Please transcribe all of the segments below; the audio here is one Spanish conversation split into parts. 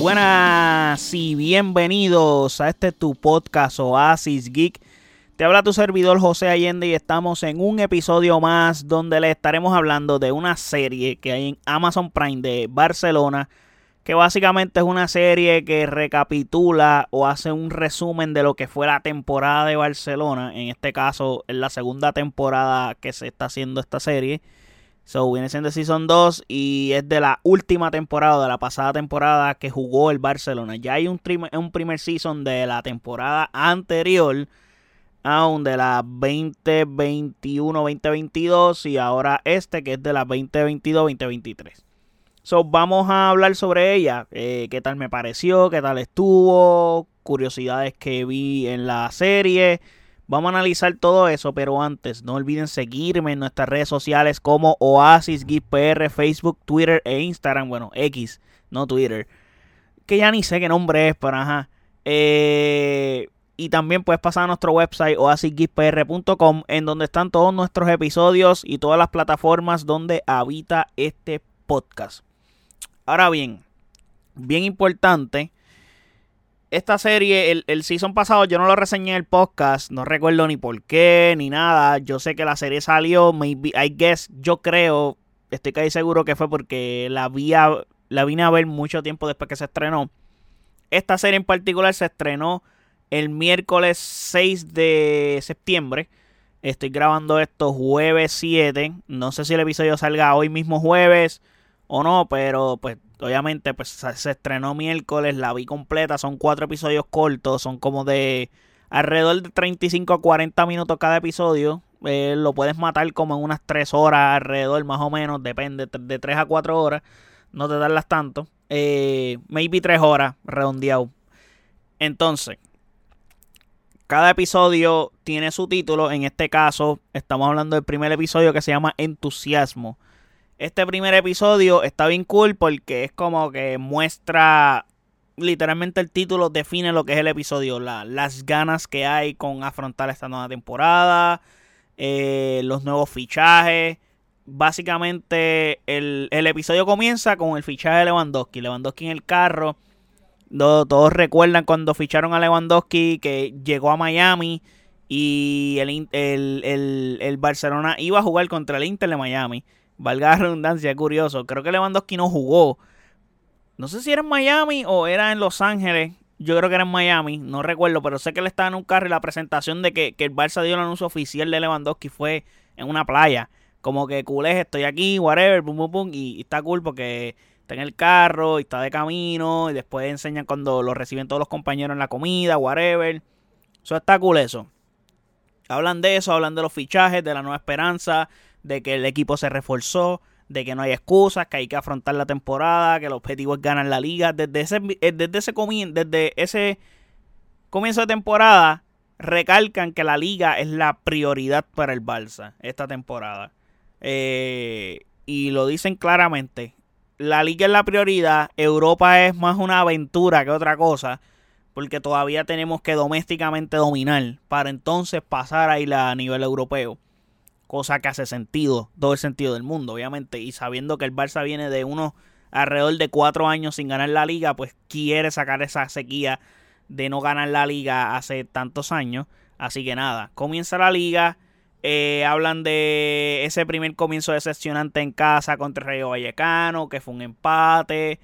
Buenas y bienvenidos a este tu podcast Oasis Geek. Te habla tu servidor José Allende y estamos en un episodio más donde le estaremos hablando de una serie que hay en Amazon Prime de Barcelona, que básicamente es una serie que recapitula o hace un resumen de lo que fue la temporada de Barcelona. En este caso, es la segunda temporada que se está haciendo esta serie. So, viene siendo Season 2 y es de la última temporada, de la pasada temporada que jugó el Barcelona. Ya hay un, un primer season de la temporada anterior, aún de la 2021-2022 y ahora este que es de la 2022-2023. So, vamos a hablar sobre ella, eh, qué tal me pareció, qué tal estuvo, curiosidades que vi en la serie Vamos a analizar todo eso, pero antes no olviden seguirme en nuestras redes sociales como Oasis PR, Facebook, Twitter e Instagram. Bueno, X, no Twitter. Que ya ni sé qué nombre es, pero ajá. Eh, y también puedes pasar a nuestro website oasisgeekpr.com en donde están todos nuestros episodios y todas las plataformas donde habita este podcast. Ahora bien, bien importante esta serie, el, el, season pasado yo no lo reseñé en el podcast, no recuerdo ni por qué, ni nada. Yo sé que la serie salió, maybe, I guess, yo creo, estoy casi seguro que fue porque la, vi la vine a ver mucho tiempo después que se estrenó. Esta serie en particular se estrenó el miércoles 6 de septiembre. Estoy grabando esto jueves 7. No sé si el episodio salga hoy mismo jueves o no, pero pues obviamente pues se estrenó miércoles, la vi completa, son cuatro episodios cortos, son como de alrededor de 35 a 40 minutos cada episodio. Eh, lo puedes matar como en unas 3 horas alrededor más o menos, depende, de 3 a 4 horas, no te darlas tanto. Eh, maybe 3 horas, redondeado. Entonces, cada episodio tiene su título, en este caso estamos hablando del primer episodio que se llama Entusiasmo. Este primer episodio está bien cool porque es como que muestra literalmente el título define lo que es el episodio, las ganas que hay con afrontar esta nueva temporada, eh, los nuevos fichajes. Básicamente el, episodio comienza con el fichaje de Lewandowski, Lewandowski en el carro. todos recuerdan cuando ficharon a Lewandowski que llegó a Miami y el, el, el Barcelona iba a jugar contra el Inter de Miami valga la redundancia, curioso. Creo que Lewandowski no jugó. No sé si era en Miami o era en Los Ángeles. Yo creo que era en Miami, no recuerdo, pero sé que él estaba en un carro y la presentación de que, el Barça dio el anuncio oficial de Lewandowski fue en una playa. Como que culés, estoy aquí, whatever, pum, pum, pum. Y, está cool porque está en el carro y está de camino. Y después enseñan cuando lo reciben todos los compañeros en la comida, whatever. Eso está cool eso. Hablan de eso, hablan de los fichajes, de la nueva esperanza, de que el equipo se reforzó, de que no hay excusas, que hay que afrontar la temporada, que el objetivo es ganar la liga. Desde ese, eh, desde ese, desde ese comienzo de temporada, recalcan que la liga es la prioridad para el Barça esta temporada. Eh, y lo dicen claramente. La liga es la prioridad, Europa es más una aventura que otra cosa, porque todavía tenemos que domésticamente dominar para entonces pasar a ir a nivel europeo cosa que hace sentido, todo el sentido del mundo, obviamente, y sabiendo que el Barça viene de unos alrededor de cuatro años sin ganar la liga, pues quiere sacar esa sequía de no ganar la liga hace tantos años. Así que nada, comienza la liga. Eh, hablan de ese primer comienzo decepcionante en casa contra el Rayo Vallecano, que fue un empate.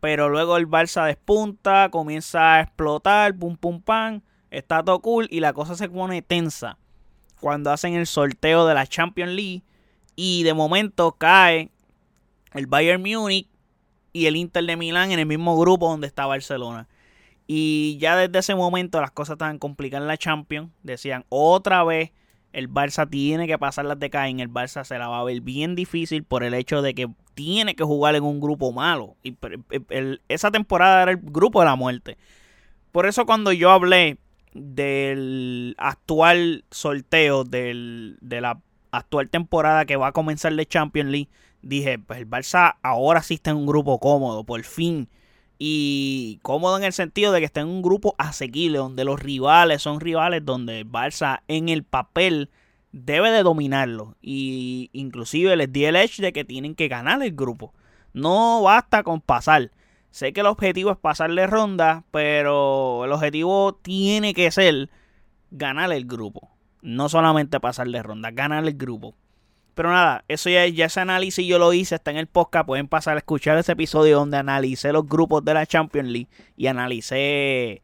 Pero luego el Barça despunta, comienza a explotar, pum pum pam. Está todo cool y la cosa se pone tensa cuando hacen el sorteo de la Champions League y de momento cae el Bayern Múnich y el Inter de Milán en el mismo grupo donde está Barcelona. Y ya desde ese momento las cosas estaban complicadas en la Champions. Decían, otra vez el Barça tiene que pasar las de caen. El Barça se la va a ver bien difícil por el hecho de que tiene que jugar en un grupo malo. Y esa temporada era el grupo de la muerte. Por eso cuando yo hablé del actual sorteo del, de la actual temporada que va a comenzar de Champions League, dije, pues el Barça ahora sí está en un grupo cómodo, por fin. Y cómodo en el sentido de que está en un grupo asequible, donde los rivales son rivales, donde el Barça en el papel debe de dominarlo. Y inclusive les di el edge de que tienen que ganar el grupo. No basta con pasar Sé que el objetivo es pasarle ronda, pero el objetivo tiene que ser ganar el grupo. No solamente pasarle ronda, ganar el grupo. Pero nada, eso ya, ya ese análisis yo lo hice, está en el podcast. Pueden pasar a escuchar ese episodio donde analicé los grupos de la Champions League y analicé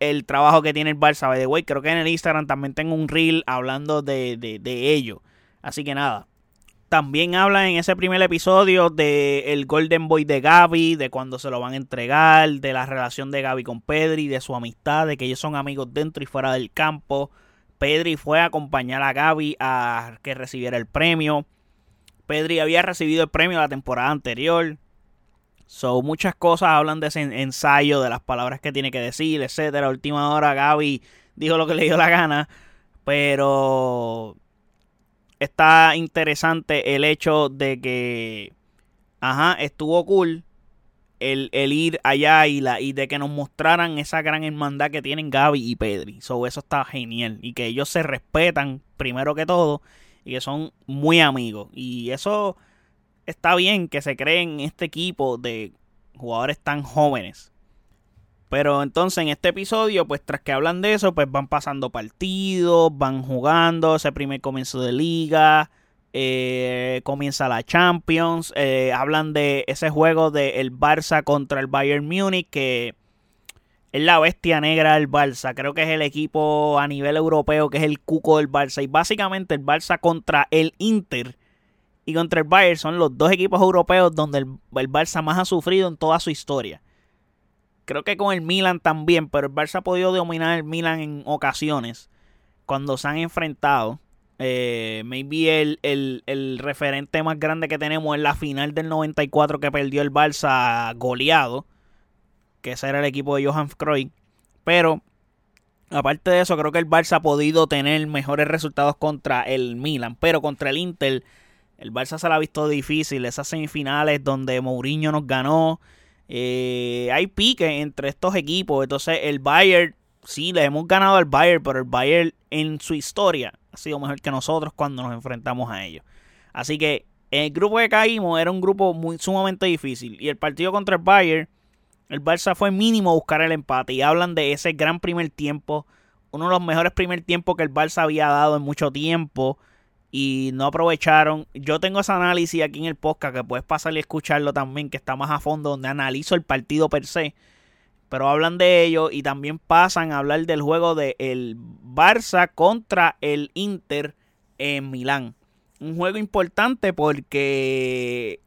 el trabajo que tiene el Barça. By the way, creo que en el Instagram también tengo un reel hablando de, de, ello. Así que nada. También habla en ese primer episodio de el Golden Boy de Gaby, de cuando se lo van a entregar, de la relación de Gaby con Pedri, de su amistad, de que ellos son amigos dentro y fuera del campo. Pedri fue a acompañar a Gaby a que recibiera el premio. Pedri había recibido el premio la temporada anterior. So, muchas cosas hablan de ese ensayo, de las palabras que tiene que decir, etcétera. última hora Gaby dijo lo que le dio la gana. Pero está interesante el hecho de que, ajá, estuvo cool el, ir allá y, la, y de que nos mostraran esa gran hermandad que tienen Gaby y Pedri. So, eso está genial. Y que ellos se respetan primero que todo y que son muy amigos. Y eso está bien que se creen este equipo de jugadores tan jóvenes. Pero entonces en este episodio, pues tras que hablan de eso, pues van pasando partidos, van jugando ese primer comienzo de liga, eh, comienza la Champions, eh, hablan de ese juego del el Barça contra el Bayern Múnich, que es la bestia negra del Barça, creo que es el equipo a nivel europeo que es el cuco del Barça, y básicamente el Barça contra el Inter y contra el Bayern son los dos equipos europeos donde el, Barça más ha sufrido en toda su historia. Creo que con el Milan también, pero el Barça ha podido dominar el Milan en ocasiones cuando se han enfrentado. Eh, maybe el, el, referente más grande que tenemos es la final del 94 que perdió el Barça goleado. Que ese era el equipo de Johan Cruyff. Pero, aparte de eso, creo que el Barça ha podido tener mejores resultados contra el Milan. Pero contra el Inter el Barça se la ha visto difícil. Esas semifinales donde Mourinho nos ganó. Eh, hay pique entre estos equipos. Entonces el Bayern, sí, le hemos ganado al Bayern, pero el Bayern en su historia ha sido mejor que nosotros cuando nos enfrentamos a ellos. Así que el grupo que caímos era un grupo muy sumamente difícil. Y el partido contra el Bayern, el Barça fue mínimo buscar el empate. Y hablan de ese gran primer tiempo. Uno de los mejores primer tiempos que el Barça había dado en mucho tiempo y no aprovecharon. Yo tengo ese análisis aquí en el podcast que puedes pasar y escucharlo también, que está más a fondo, donde analizo el partido per se. Pero hablan de ello y también pasan a hablar del juego del el Barça contra el Inter en Milán. Un juego importante porque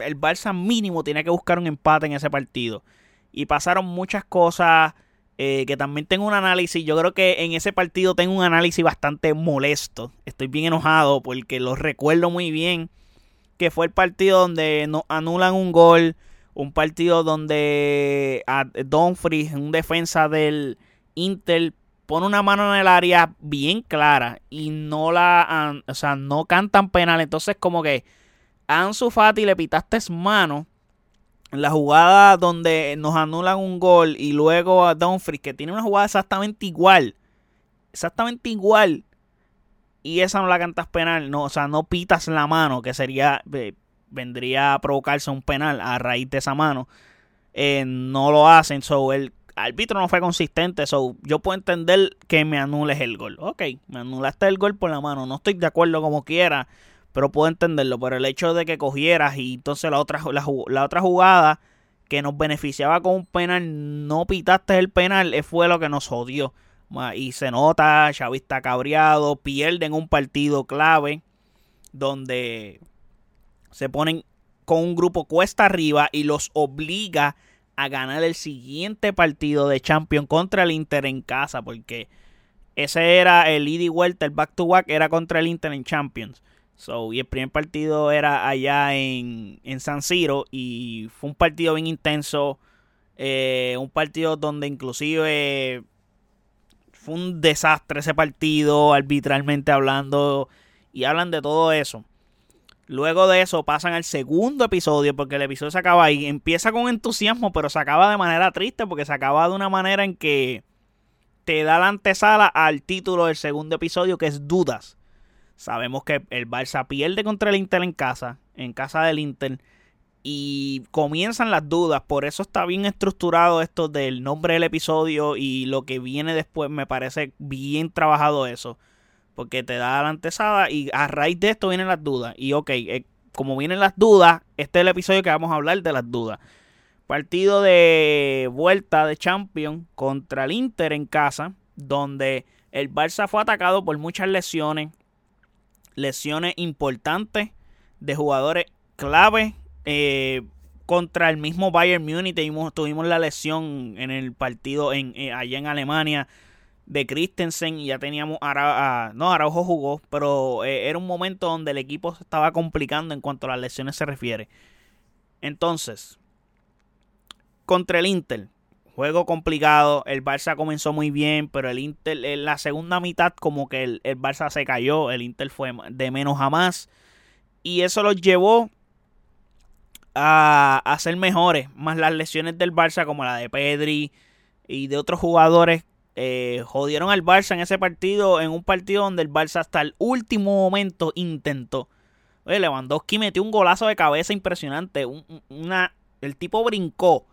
el Barça mínimo tiene que buscar un empate en ese partido. Y pasaron muchas cosas eh, que también tengo un análisis. Yo creo que en ese partido tengo un análisis bastante molesto. Estoy bien enojado porque lo recuerdo muy bien. Que fue el partido donde anulan un gol. Un partido donde a Dumfries, un defensa del Inter, pone una mano en el área bien clara y no la, o sea, no cantan penal. Entonces como que Ansu Fati le pitaste mano la jugada donde nos anulan un gol y luego a Dumfries, que tiene una jugada exactamente igual, exactamente igual, y esa no la cantas penal, no, o sea, no pitas la mano, que sería, vendría a provocarse un penal a raíz de esa mano, eh, no lo hacen, so el árbitro no fue consistente, so yo puedo entender que me anules el gol, ok, me anulaste el gol por la mano, no estoy de acuerdo como quiera, pero puedo entenderlo. Pero el hecho de que cogieras y entonces la otra, la, otra jugada que nos beneficiaba con un penal, no pitaste el penal, eh, fue lo que nos jodió. Y se nota, Xavi está cabreado, pierden un partido clave donde se ponen con un grupo cuesta arriba y los obliga a ganar el siguiente partido de Champions contra el Inter en casa, porque ese era el ida y vuelta, el back to back era contra el Inter en Champions. So, y el primer partido era allá en, San Siro y fue un partido bien intenso. Eh, un partido donde inclusive fue un desastre ese partido, arbitralmente hablando. Y hablan de todo eso. Luego de eso pasan al segundo episodio porque el episodio se acaba ahí. Empieza con entusiasmo, pero se acaba de manera triste porque se acaba de una manera en que te da la antesala al título del segundo episodio que es Dudas. Sabemos que el Barça pierde contra el Inter en casa, en casa del Inter. y comienzan las dudas. Por eso está bien estructurado esto del nombre del episodio y lo que viene después. Me parece bien trabajado eso. Porque te da la antesada y a raíz de esto vienen las dudas. Y ok, eh, como vienen las dudas, este es el episodio que vamos a hablar de las dudas. Partido de vuelta de Champions contra el Inter en casa, donde el Barça fue atacado por muchas lesiones, lesiones importantes de jugadores clave eh, contra el mismo Bayern Múnich. Tuvimos, la lesión en el partido en, eh, allá en Alemania de Christensen y ya teníamos no Araujo jugó pero eh, era un momento donde el equipo se estaba complicando en cuanto a las lesiones se refiere entonces contra el Inter juego complicado el Barça comenzó muy bien pero el Inter en la segunda mitad como que el, el Barça se cayó el Inter fue de menos a más y eso los llevó a, ser mejores. Más las lesiones del Barça, como la de Pedri y de otros jugadores, eh, jodieron al Barça en ese partido. En un partido donde el Barça hasta el último momento intentó. Oye, Lewandowski metió un golazo de cabeza impresionante. una, el tipo brincó.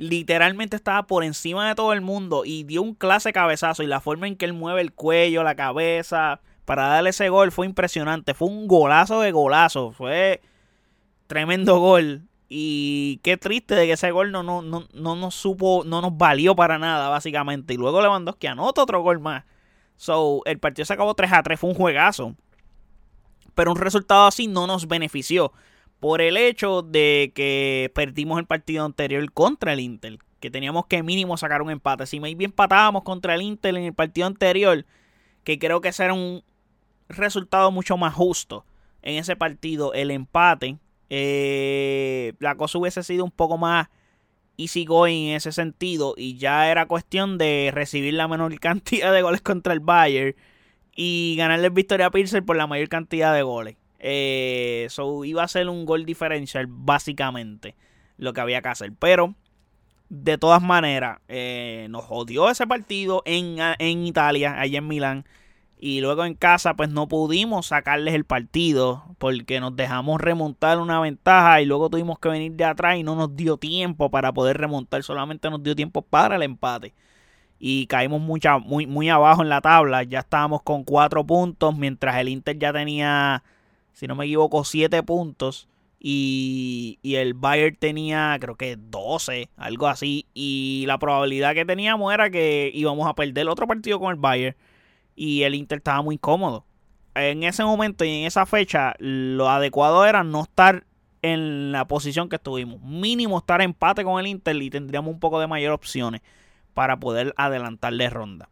Literalmente estaba por encima de todo el mundo y dio un clase cabezazo. Y la forma en que él mueve el cuello, la cabeza, para darle ese gol fue impresionante. Fue un golazo de golazo. Fue tremendo gol. Y qué triste de que ese gol no, no, no, no nos supo, no nos valió para nada, básicamente. Y luego Lewandowski anota otro gol más. So, el partido se acabó 3 a 3, fue un juegazo. Pero un resultado así no nos benefició. Por el hecho de que perdimos el partido anterior contra el Inter. Que teníamos que mínimo sacar un empate. Si bien empatábamos contra el Inter en el partido anterior. Que creo que ese un resultado mucho más justo. En ese partido, el empate eh, la cosa hubiese sido un poco más easy going en ese sentido y ya era cuestión de recibir la menor cantidad de goles contra el Bayern y ganarle victoria a Pilser por la mayor cantidad de goles. Eh, iba a ser un gol diferencial básicamente lo que había que hacer. Pero de todas maneras eh, nos jodió ese partido en, en Italia, allá en Milán. Y luego en casa pues no pudimos sacarles el partido porque nos dejamos remontar una ventaja y luego tuvimos que venir de atrás y no nos dio tiempo para poder remontar, solamente nos dio tiempo para el empate. Y caímos mucha, muy, muy abajo en la tabla, ya estábamos con cuatro puntos mientras el Inter ya tenía, si no me equivoco, siete puntos. Y, y, el Bayern tenía creo que 12, algo así. Y la probabilidad que teníamos era que íbamos a perder otro partido con el Bayern y el Inter estaba muy cómodo. En ese momento y en esa fecha, lo adecuado era no estar en la posición que estuvimos. Mínimo estar empate con el Inter y tendríamos un poco de mayor opciones para poder adelantarle ronda.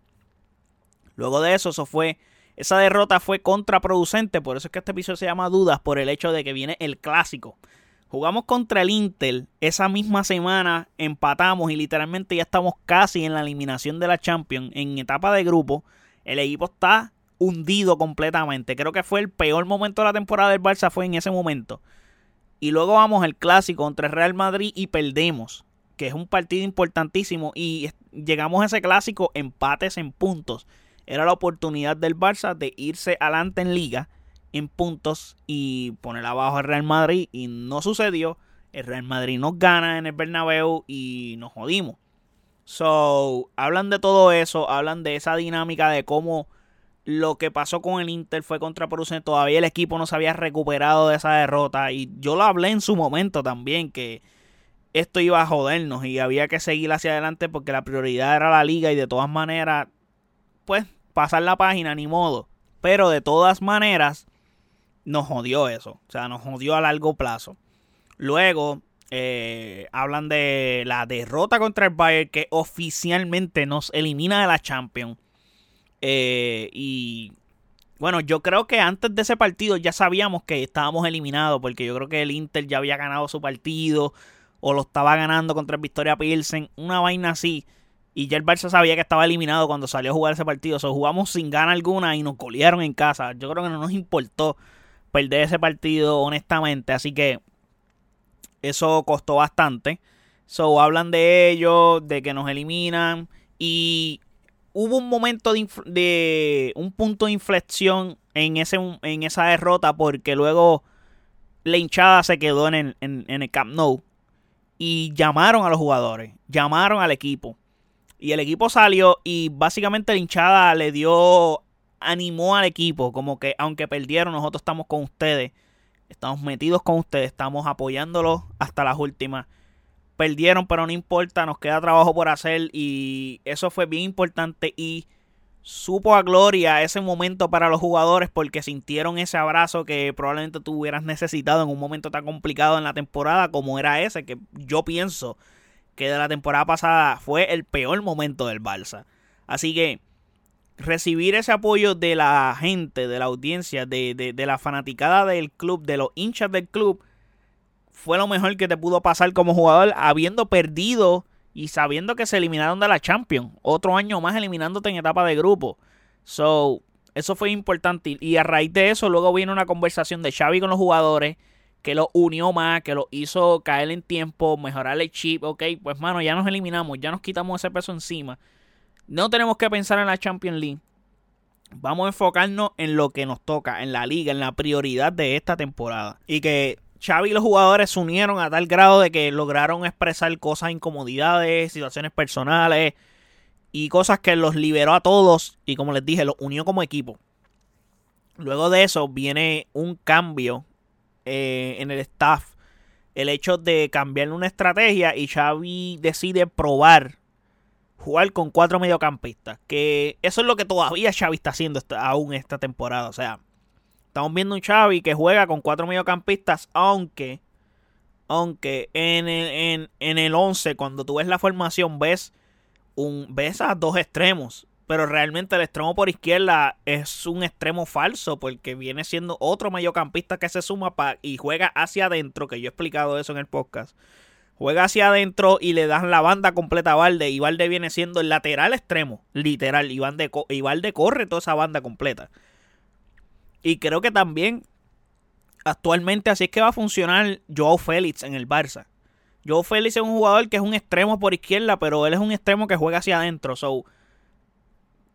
Luego de eso, eso fue. Esa derrota fue contraproducente. Por eso es que este episodio se llama Dudas. Por el hecho de que viene el clásico. Jugamos contra el Inter. Esa misma semana empatamos. Y literalmente ya estamos casi en la eliminación de la Champions. En etapa de grupo. El equipo está hundido completamente. Creo que fue el peor momento de la temporada del Barça, fue en ese momento. Y luego vamos al clásico contra el Real Madrid y perdemos, que es un partido importantísimo. Y llegamos a ese clásico empates en puntos. Era la oportunidad del Barça de irse adelante en liga en puntos y poner abajo al Real Madrid. Y no sucedió. El Real Madrid nos gana en el Bernabéu y nos jodimos. So, hablan de todo eso, hablan de esa dinámica de cómo lo que pasó con el Inter fue contraproducente. Todavía el equipo no se había recuperado de esa derrota. Y yo lo hablé en su momento también, que esto iba a jodernos y había que seguir hacia adelante porque la prioridad era la liga y de todas maneras, pues pasar la página, ni modo. Pero de todas maneras, nos jodió eso. O sea, nos jodió a largo plazo. Luego, eh, hablan de la derrota contra el Bayern que oficialmente nos elimina de la Champions. Eh, y bueno, yo creo que antes de ese partido ya sabíamos que estábamos eliminados porque yo creo que el Inter ya había ganado su partido o lo estaba ganando contra el Victoria Pilsen, una vaina así. Y ya el Barça sabía que estaba eliminado cuando salió a jugar ese partido. O sea, jugamos sin gana alguna y nos golearon en casa. Yo creo que no nos importó perder ese partido, honestamente. Así que eso costó bastante. So, hablan de ello, de que nos eliminan. Y hubo un momento de, un punto de inflexión en, ese, en esa derrota porque luego la hinchada se quedó en el, en, el Camp Nou y llamaron a los jugadores, llamaron al equipo. Y el equipo salió y básicamente la hinchada le dio, animó al equipo, como que aunque perdieron, nosotros estamos con ustedes, estamos metidos con ustedes, estamos apoyándolos hasta las últimas. Perdieron, pero no importa, nos queda trabajo por hacer y eso fue bien importante y supo a gloria ese momento para los jugadores porque sintieron ese abrazo que probablemente tú hubieras necesitado en un momento tan complicado en la temporada como era ese, que yo pienso que de la temporada pasada fue el peor momento del Barça. Así que recibir ese apoyo de la gente, de la audiencia, de, de la fanaticada del club, de los hinchas del club, fue lo mejor que te pudo pasar como jugador habiendo perdido y sabiendo que se eliminaron de la Champions. Otro año más eliminándote en etapa de grupo. So, eso fue importante. Y a raíz de eso, luego viene una conversación de Xavi con los jugadores que lo unió más, que lo hizo caer en tiempo, mejorar el chip. Ok, pues mano, ya nos eliminamos, ya nos quitamos ese peso encima. No tenemos que pensar en la Champions League. Vamos a enfocarnos en lo que nos toca, en la liga, en la prioridad de esta temporada. Y que Xavi y los jugadores se unieron a tal grado de que lograron expresar cosas, incomodidades, situaciones personales y cosas que los liberó a todos y como les dije, los unió como equipo. Luego de eso viene un cambio eh, en el staff. El hecho de cambiar una estrategia y Xavi decide probar jugar con cuatro mediocampistas. Que eso es lo que todavía Xavi está haciendo aún esta temporada. O sea, Estamos viendo un Xavi que juega con cuatro mediocampistas, aunque, aunque en el, en, el 11, cuando tú ves la formación, ves, un, ves a dos extremos. Pero realmente el extremo por izquierda es un extremo falso porque viene siendo otro mediocampista que se suma y juega hacia adentro, que yo he explicado eso en el podcast. Juega hacia adentro y le dan la banda completa a Valde. Y Valde viene siendo el lateral extremo, literal. Y Valde corre toda esa banda completa. Y creo que también actualmente así es que va a funcionar Joao Félix en el Barça. Joao Félix es un jugador que es un extremo por izquierda, pero él es un extremo que juega hacia adentro. So,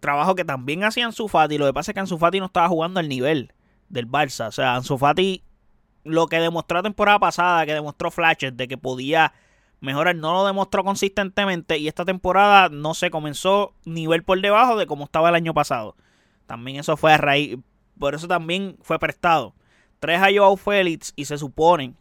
trabajo que también hacía Ansu Fati. Lo que pasa es que Ansu Fati no estaba jugando al nivel del Barça. O sea, Ansu Fati lo que demostró la temporada pasada, que demostró flashes de que podía mejorar, no lo demostró consistentemente. Y esta temporada no se comenzó nivel por debajo de como estaba el año pasado. También eso fue a raíz, por eso también fue prestado. Tres a Joao Félix y se supone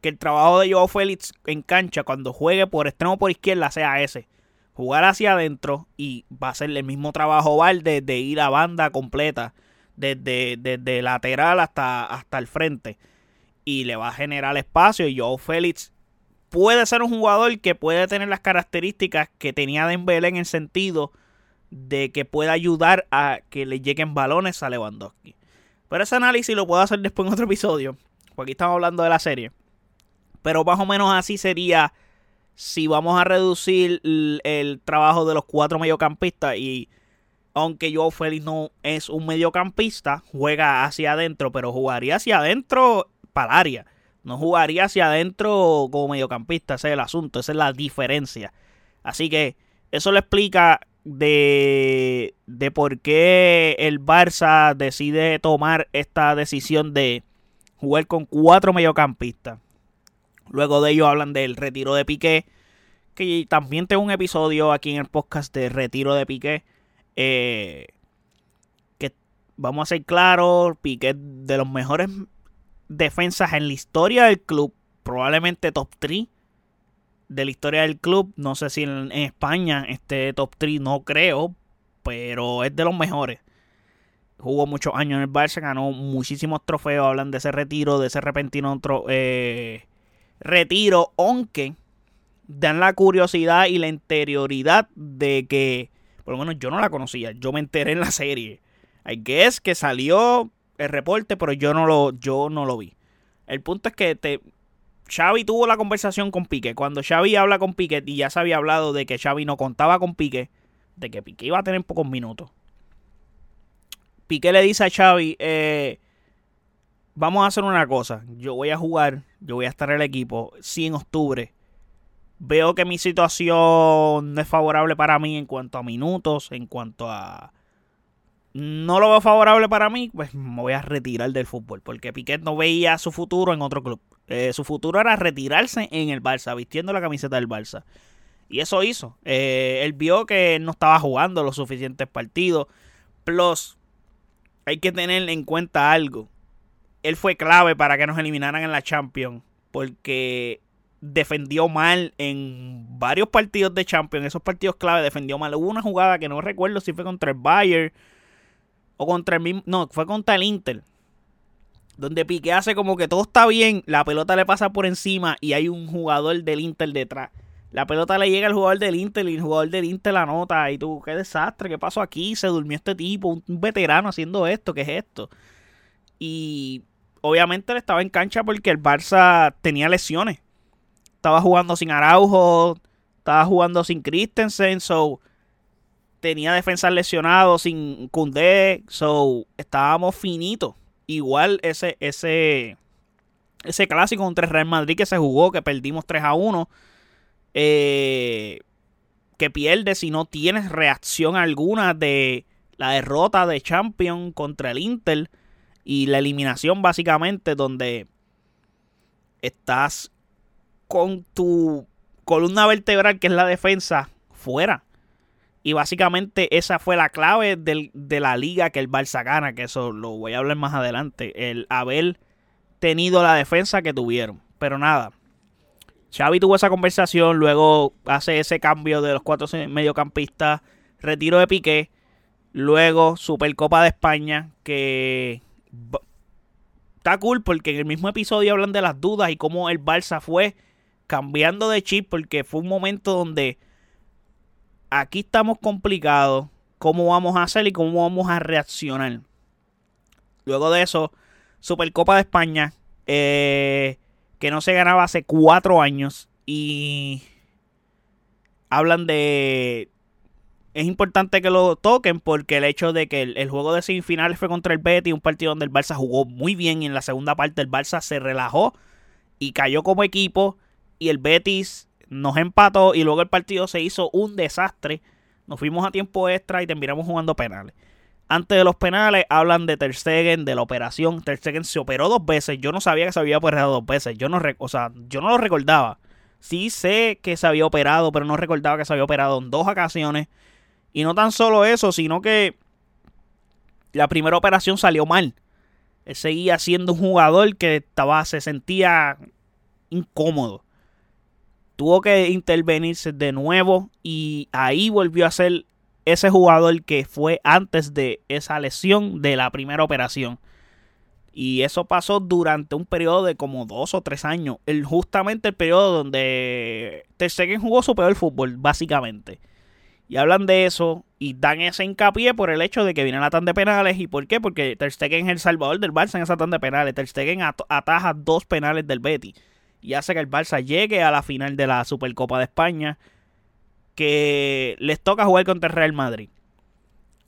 que el trabajo de Joao Félix en cancha cuando juegue por extremo por izquierda sea ese. Jugar hacia adentro y va a ser el mismo trabajo Valde de ir a banda completa. Desde, desde lateral hasta, hasta el frente. Y le va a generar espacio. Y Joao Félix puede ser un jugador que puede tener las características que tenía Dembélé en el sentido de que pueda ayudar a que le lleguen balones a Lewandowski. Pero ese análisis lo puedo hacer después en otro episodio, porque aquí estamos hablando de la serie. Pero más o menos así sería si vamos a reducir el, trabajo de los cuatro mediocampistas y aunque Joao Félix no es un mediocampista, juega hacia adentro, pero jugaría hacia adentro para el área. No jugaría hacia adentro como mediocampista, ese es el asunto, esa es la diferencia. Así que eso le explica de, de por qué el Barça decide tomar esta decisión de jugar con cuatro mediocampistas. Luego de ello hablan del retiro de Piqué, que también tengo un episodio aquí en el podcast de retiro de Piqué. Eh, que vamos a ser claros, Piqué de los mejores defensas en la historia del club, probablemente top 3 de la historia del club. No sé si en, España este top 3, no creo, pero es de los mejores. Jugó muchos años en el Barça, ganó muchísimos trofeos. Hablan de ese retiro, de ese repentino eh, retiro, aunque dan la curiosidad y la interioridad de que, por lo menos yo no la conocía, yo me enteré en la serie. I guess que salió el reporte, pero yo no lo, yo no lo vi. El punto es que te, Xavi tuvo la conversación con Piqué. Cuando Xavi habla con Piqué y ya se había hablado de que Xavi no contaba con Piqué, de que Piqué iba a tener pocos minutos. Piqué le dice a Xavi, eh, vamos a hacer una cosa. Yo voy a jugar, yo voy a estar en el equipo. Si en octubre veo que mi situación no es favorable para mí en cuanto a minutos, en cuanto a no lo veo favorable para mí, pues me voy a retirar del fútbol, porque Piquet no veía su futuro en otro club. Eh, su futuro era retirarse en el Barça, vistiendo la camiseta del Barça. Y eso hizo. Eh, él vio que no estaba jugando los suficientes partidos. Plus, hay que tener en cuenta algo. Él fue clave para que nos eliminaran en la Champions. Porque defendió mal en varios partidos de Champions. Esos partidos clave defendió mal. Hubo una jugada que no recuerdo si fue contra el Bayern o contra el mismo. No, fue contra el Inter. Donde Piqué hace como que todo está bien. La pelota le pasa por encima y hay un jugador del Inter detrás. La pelota le llega al jugador del Inter y el jugador del Inter la nota. Y tú, qué desastre, qué pasó aquí. Se durmió este tipo, un, veterano haciendo esto, ¿qué es esto? Y obviamente él estaba en cancha porque el Barça tenía lesiones. Estaba jugando sin Araujo, estaba jugando sin Christensen, so tenía defensas lesionados sin Koundé, so estábamos finitos. Igual ese ese ese clásico contra Real Madrid que se jugó, que perdimos 3 a 1 eh, que pierde si no tienes reacción alguna de la derrota de Champion contra el Inter y la eliminación básicamente donde estás con tu columna vertebral que es la defensa fuera. Y básicamente esa fue la clave de la liga que el Barça gana, que eso lo voy a hablar más adelante, el haber tenido la defensa que tuvieron. Pero nada, Xavi tuvo esa conversación, luego hace ese cambio de los cuatro mediocampistas, retiro de Piqué, luego Supercopa de España, que está cool porque en el mismo episodio hablan de las dudas y cómo el Barça fue cambiando de chip porque fue un momento donde aquí estamos complicados, cómo vamos a hacer y cómo vamos a reaccionar. Luego de eso, Supercopa de España, eh, que no se ganaba hace cuatro años y hablan de... Es importante que lo toquen porque el hecho de que el, juego de semifinales fue contra el Betis, un partido donde el Barça jugó muy bien y en la segunda parte el Barça se relajó y cayó como equipo y el Betis nos empató y luego el partido se hizo un desastre. Nos fuimos a tiempo extra y terminamos jugando penales. Antes de los penales hablan de Ter Stegen, de la operación. Ter Stegen se operó dos veces. Yo no sabía que se había operado dos veces. Yo no, o sea, yo no lo recordaba. Sí sé que se había operado, pero no recordaba que se había operado en dos ocasiones. Y no tan solo eso, sino que la primera operación salió mal. Él seguía siendo un jugador que estaba, se sentía incómodo. Tuvo que intervenirse de nuevo y ahí volvió a ser ese jugador que fue antes de esa lesión de la primera operación. Y eso pasó durante un periodo de como dos o tres años. El, justamente el periodo donde Ter jugó su peor fútbol, básicamente. Y hablan de eso y dan ese hincapié por el hecho de que viene la tanda de penales. ¿Y por qué? Porque Ter Stegen es el salvador del Barça en esa tanda de penales. Ter Stegen ataja dos penales del Betty. Y hace que el Barça llegue a la final de la Supercopa de España que les toca jugar contra el Real Madrid.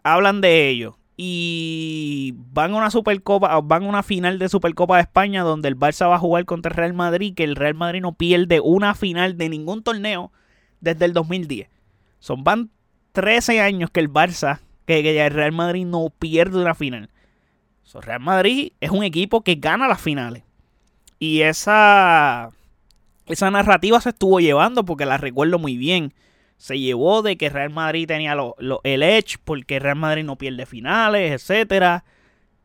Hablan de ello. Y van a una Supercopa, van a una final de Supercopa de España donde el Barça va a jugar contra el Real Madrid, que el Real Madrid no pierde una final de ningún torneo desde el 2010. Son van 13 años que el Barça, que, el Real Madrid no pierde una final. el Real Madrid es un equipo que gana las finales. Y esa, esa narrativa se estuvo llevando porque la recuerdo muy bien se llevó de que Real Madrid tenía el edge porque Real Madrid no pierde finales, etcétera.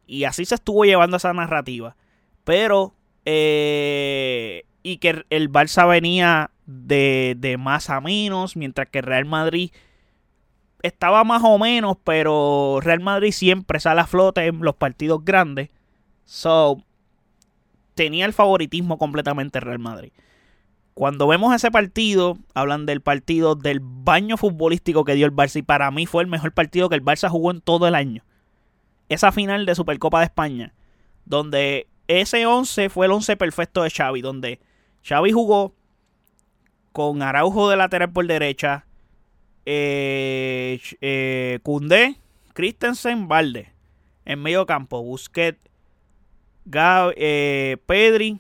Y así se estuvo llevando esa narrativa. Pero, eh, y que el Barça venía de, de más a menos, mientras que Real Madrid estaba más o menos, pero Real Madrid siempre sale a flote en los partidos grandes. So, tenía el favoritismo completamente Real Madrid. Cuando vemos ese partido, hablan del partido del baño futbolístico que dio el Barça y para mí fue el mejor partido que el Barça jugó en todo el año. Esa final de Supercopa de España, donde ese 11 fue el 11 perfecto de Xavi, donde Xavi jugó con Araujo de lateral por derecha, eh, eh Christensen, Valde. En medio campo, Busquets, eh, Pedri,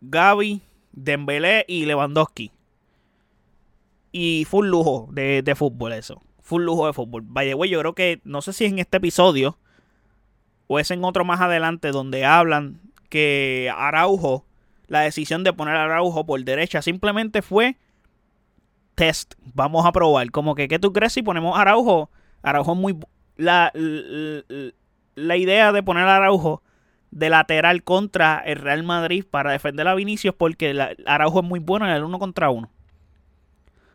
Gaby, Dembélé y Lewandowski. Y fue un lujo de, fútbol eso. Full lujo de fútbol. Vaya, güey, yo creo que, no sé si es en este episodio o es en otro más adelante donde hablan que Araujo, la decisión de poner a Araujo por derecha simplemente fue test. Vamos a probar. Como que, ¿qué tú crees si ponemos Araujo? Araujo es muy... La, la, idea de poner Araujo de lateral contra el Real Madrid para defender a Vinicius porque Araujo es muy bueno en el uno contra uno.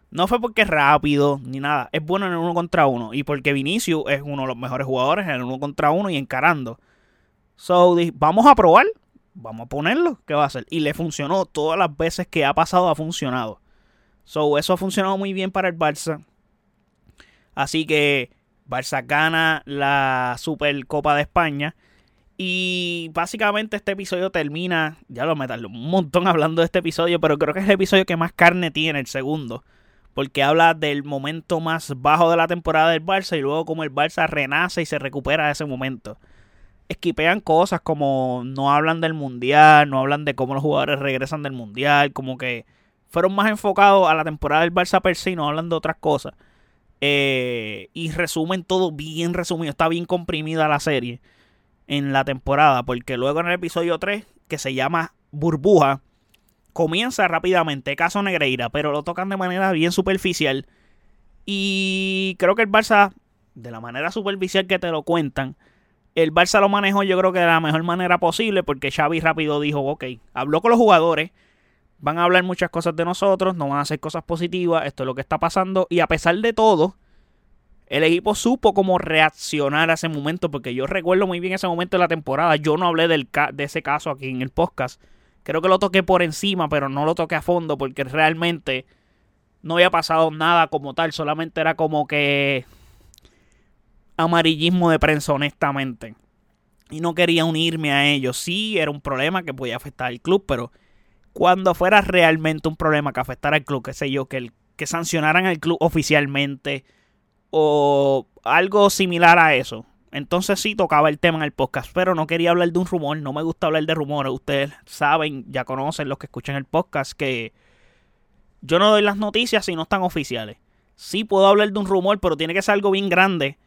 No fue porque es rápido ni nada, es bueno en el uno contra uno y porque Vinicius es uno de los mejores jugadores en el uno contra uno y encarando. So, vamos a probar, vamos a ponerlo, ¿qué va a hacer? Y le funcionó todas las veces que ha pasado, ha funcionado. So, eso ha funcionado muy bien para el Barça. Así que Barça gana la Supercopa de España. Y básicamente este episodio termina, ya lo metan un montón hablando de este episodio, pero creo que es el episodio que más carne tiene, el segundo. Porque habla del momento más bajo de la temporada del Barça y luego como el Barça renace y se recupera de ese momento. Esquipean cosas como no hablan del mundial, no hablan de cómo los jugadores regresan del mundial, como que fueron más enfocados a la temporada del Barça per se no hablan de otras cosas. Eh, y resumen todo bien resumido. Está bien comprimida la serie en la temporada. Porque luego en el episodio 3, que se llama Burbuja, comienza rápidamente. Caso Negreira, pero lo tocan de manera bien superficial. Y creo que el Barça, de la manera superficial que te lo cuentan, el Barça lo manejó yo creo que de la mejor manera posible. Porque Xavi rápido dijo, ok, habló con los jugadores van a hablar muchas cosas de nosotros, no van a hacer cosas positivas, esto es lo que está pasando. Y a pesar de todo, el equipo supo cómo reaccionar a ese momento, porque yo recuerdo muy bien ese momento de la temporada. Yo no hablé del de ese caso aquí en el podcast. Creo que lo toqué por encima, pero no lo toqué a fondo, porque realmente no había pasado nada como tal, solamente era como que amarillismo de prensa, honestamente. Y no quería unirme a ellos. Sí, era un problema que podía afectar al club, pero cuando fuera realmente un problema que afectara al club, qué sé yo, que, el, que sancionaran al club oficialmente o algo similar a eso. Entonces sí tocaba el tema en el podcast, pero no quería hablar de un rumor, no me gusta hablar de rumores. Ustedes saben, ya conocen los que escuchan el podcast, que yo no doy las noticias si no están oficiales. Sí puedo hablar de un rumor, pero tiene que ser algo bien grande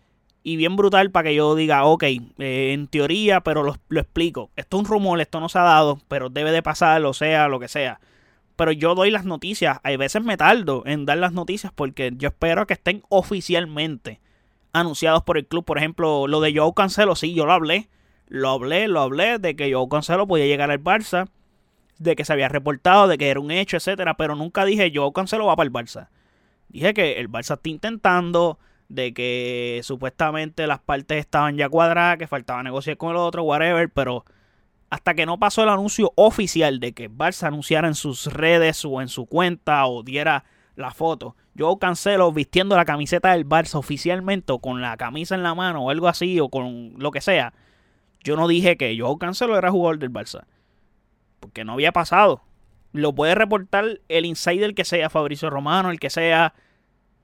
y bien brutal para que yo diga, ok, eh, en teoría, pero lo, explico. Esto es un rumor, esto no se ha dado, pero debe de pasar, o sea, lo que sea. Pero yo doy las noticias. Hay veces me tardo en dar las noticias porque yo espero que estén oficialmente anunciados por el club. Por ejemplo, lo de Joe Cancelo, sí, yo lo hablé. Lo hablé, lo hablé de que Joe Cancelo podía llegar al Barça, de que se había reportado, de que era un hecho, etcétera. Pero nunca dije Joe Cancelo va para el Barça. Dije que el Barça está intentando de que supuestamente las partes estaban ya cuadradas, que faltaba negociar con el otro, whatever, pero hasta que no pasó el anuncio oficial de que Barça anunciara en sus redes o en su cuenta o diera la foto, yo cancelo vistiendo la camiseta del Barça oficialmente o con la camisa en la mano o algo así o con lo que sea, yo no dije que yo cancelo era jugador del Barça, porque no había pasado. Lo puede reportar el insider que sea Fabricio Romano, el que sea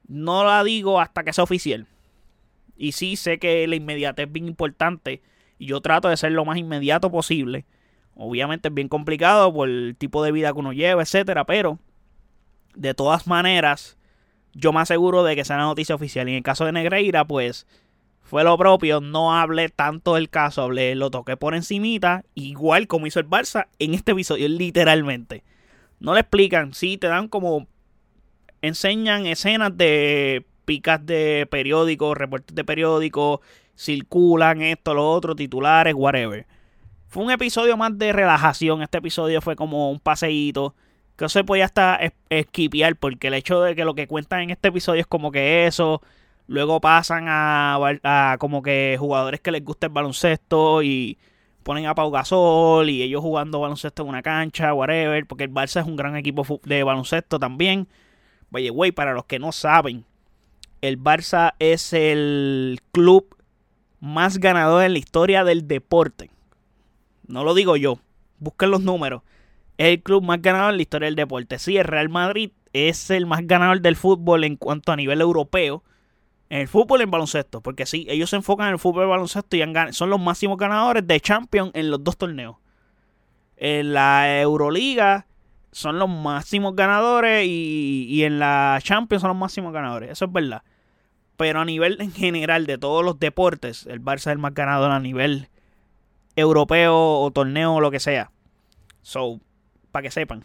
no la digo hasta que sea oficial. Y sí sé que la inmediatez es bien importante. Y yo trato de ser lo más inmediato posible. Obviamente es bien complicado por el tipo de vida que uno lleva, etcétera. Pero de todas maneras, yo me aseguro de que sea la noticia oficial. Y en el caso de Negreira, pues fue lo propio. No hablé tanto del caso, hablé, lo toqué por encimita. Igual como hizo el Barça en este episodio, literalmente. No le explican, sí, te dan como enseñan escenas de picas de periódicos, reportes de periódicos, circulan esto, lo otro, titulares, whatever. Fue un episodio más de relajación. Este episodio fue como un paseíto. Que se podía hasta esquipear. Porque el hecho de que lo que cuentan en este episodio es como que eso. Luego pasan a, a como que jugadores que les gusta el baloncesto. Y ponen a Pau Gasol. Y ellos jugando baloncesto en una cancha, whatever. Porque el Barça es un gran equipo de baloncesto también. Oye, güey, para los que no saben, el Barça es el club más ganador en la historia del deporte. No lo digo yo, busquen los números. Es el club más ganador en la historia del deporte. Sí, el Real Madrid es el más ganador del fútbol en cuanto a nivel europeo. En el fútbol y en baloncesto. Porque sí, ellos se enfocan en el fútbol y baloncesto y son los máximos ganadores de Champions en los dos torneos. En la Euroliga son los máximos ganadores y, en la Champions son los máximos ganadores. Eso es verdad. Pero a nivel en general de todos los deportes, el Barça es el más ganador a nivel europeo o torneo o lo que sea. So, para que sepan.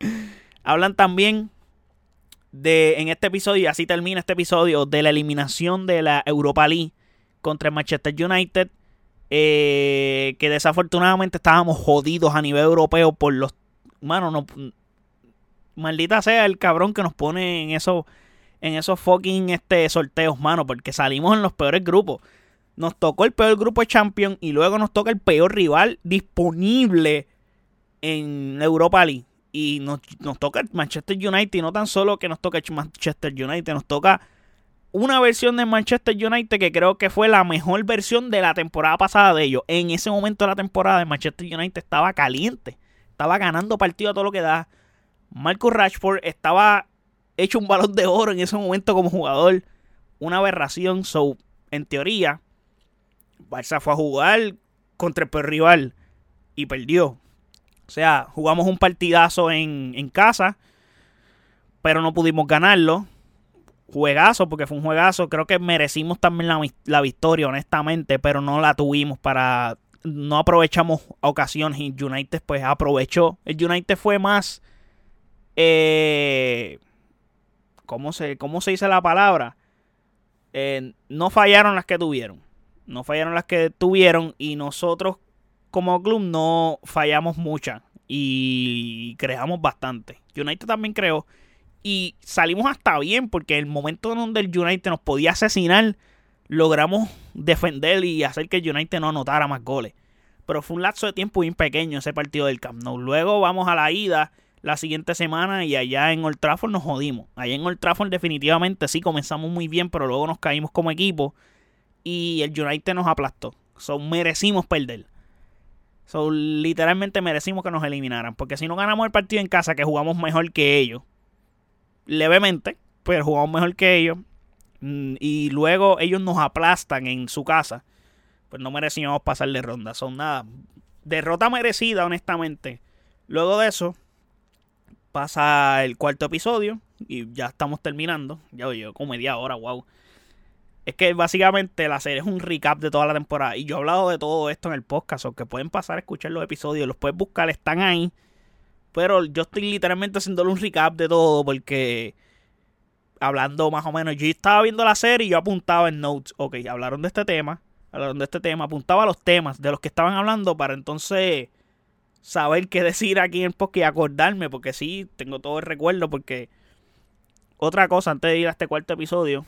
Hablan también de en este episodio, y así termina este episodio, de la eliminación de la Europa League contra el Manchester United. Eh, que desafortunadamente estábamos jodidos a nivel europeo por los. Mano, no. Maldita sea el cabrón que nos pone en esos. En esos fucking este, sorteos, mano. Porque salimos en los peores grupos. Nos tocó el peor grupo de Champions. Y luego nos toca el peor rival disponible en Europa League. Y nos, nos toca Manchester United. Y no tan solo que nos toca Manchester United. Nos toca una versión de Manchester United que creo que fue la mejor versión de la temporada pasada de ellos. En ese momento de la temporada de Manchester United estaba caliente. Estaba ganando partido a todo lo que da. Marcus Rashford estaba hecho un balón de oro en ese momento como jugador. Una aberración. So, en teoría, Barça fue a jugar contra el rival y perdió. O sea, jugamos un partidazo en, en casa, pero no pudimos ganarlo juegazo, porque fue un juegazo. Creo que merecimos también la, victoria, honestamente, pero no la tuvimos para. No aprovechamos ocasiones y United, pues aprovechó. El United fue más. Eh, ¿cómo, se, ¿Cómo se dice la palabra? Eh, no fallaron las que tuvieron. No fallaron las que tuvieron y nosotros como club no fallamos muchas y creamos bastante. United también creó y salimos hasta bien porque el momento donde el United nos podía asesinar, logramos defender y hacer que el United no anotara más goles. Pero fue un lapso de tiempo bien pequeño ese partido del Camp. Luego vamos a la ida la siguiente semana y allá en Old Trafford nos jodimos. Allá en Old Trafford definitivamente sí comenzamos muy bien, pero luego nos caímos como equipo y el United nos aplastó. So, merecimos perder. So, literalmente merecimos que nos eliminaran. Porque si no ganamos el partido en casa, que jugamos mejor que ellos, levemente, pero jugamos mejor que ellos. Mm, y luego ellos nos aplastan en su casa. Pues no merecíamos pasarle ronda. Son nada. Derrota merecida, honestamente. Luego de eso, pasa el cuarto episodio. Y ya estamos terminando. Ya oye, como media hora, wow. Es que básicamente la serie es un recap de toda la temporada. Y yo he hablado de todo esto en el podcast. O que pueden pasar a escuchar los episodios. Los puedes buscar, están ahí. Pero yo estoy literalmente haciéndole un recap de todo porque hablando más o menos, yo estaba viendo la serie y yo apuntaba en notes, ok, hablaron de este tema, hablaron de este tema, apuntaba los temas de los que estaban hablando para entonces saber qué decir aquí en el y acordarme, porque sí, tengo todo el recuerdo, porque otra cosa antes de ir a este cuarto episodio,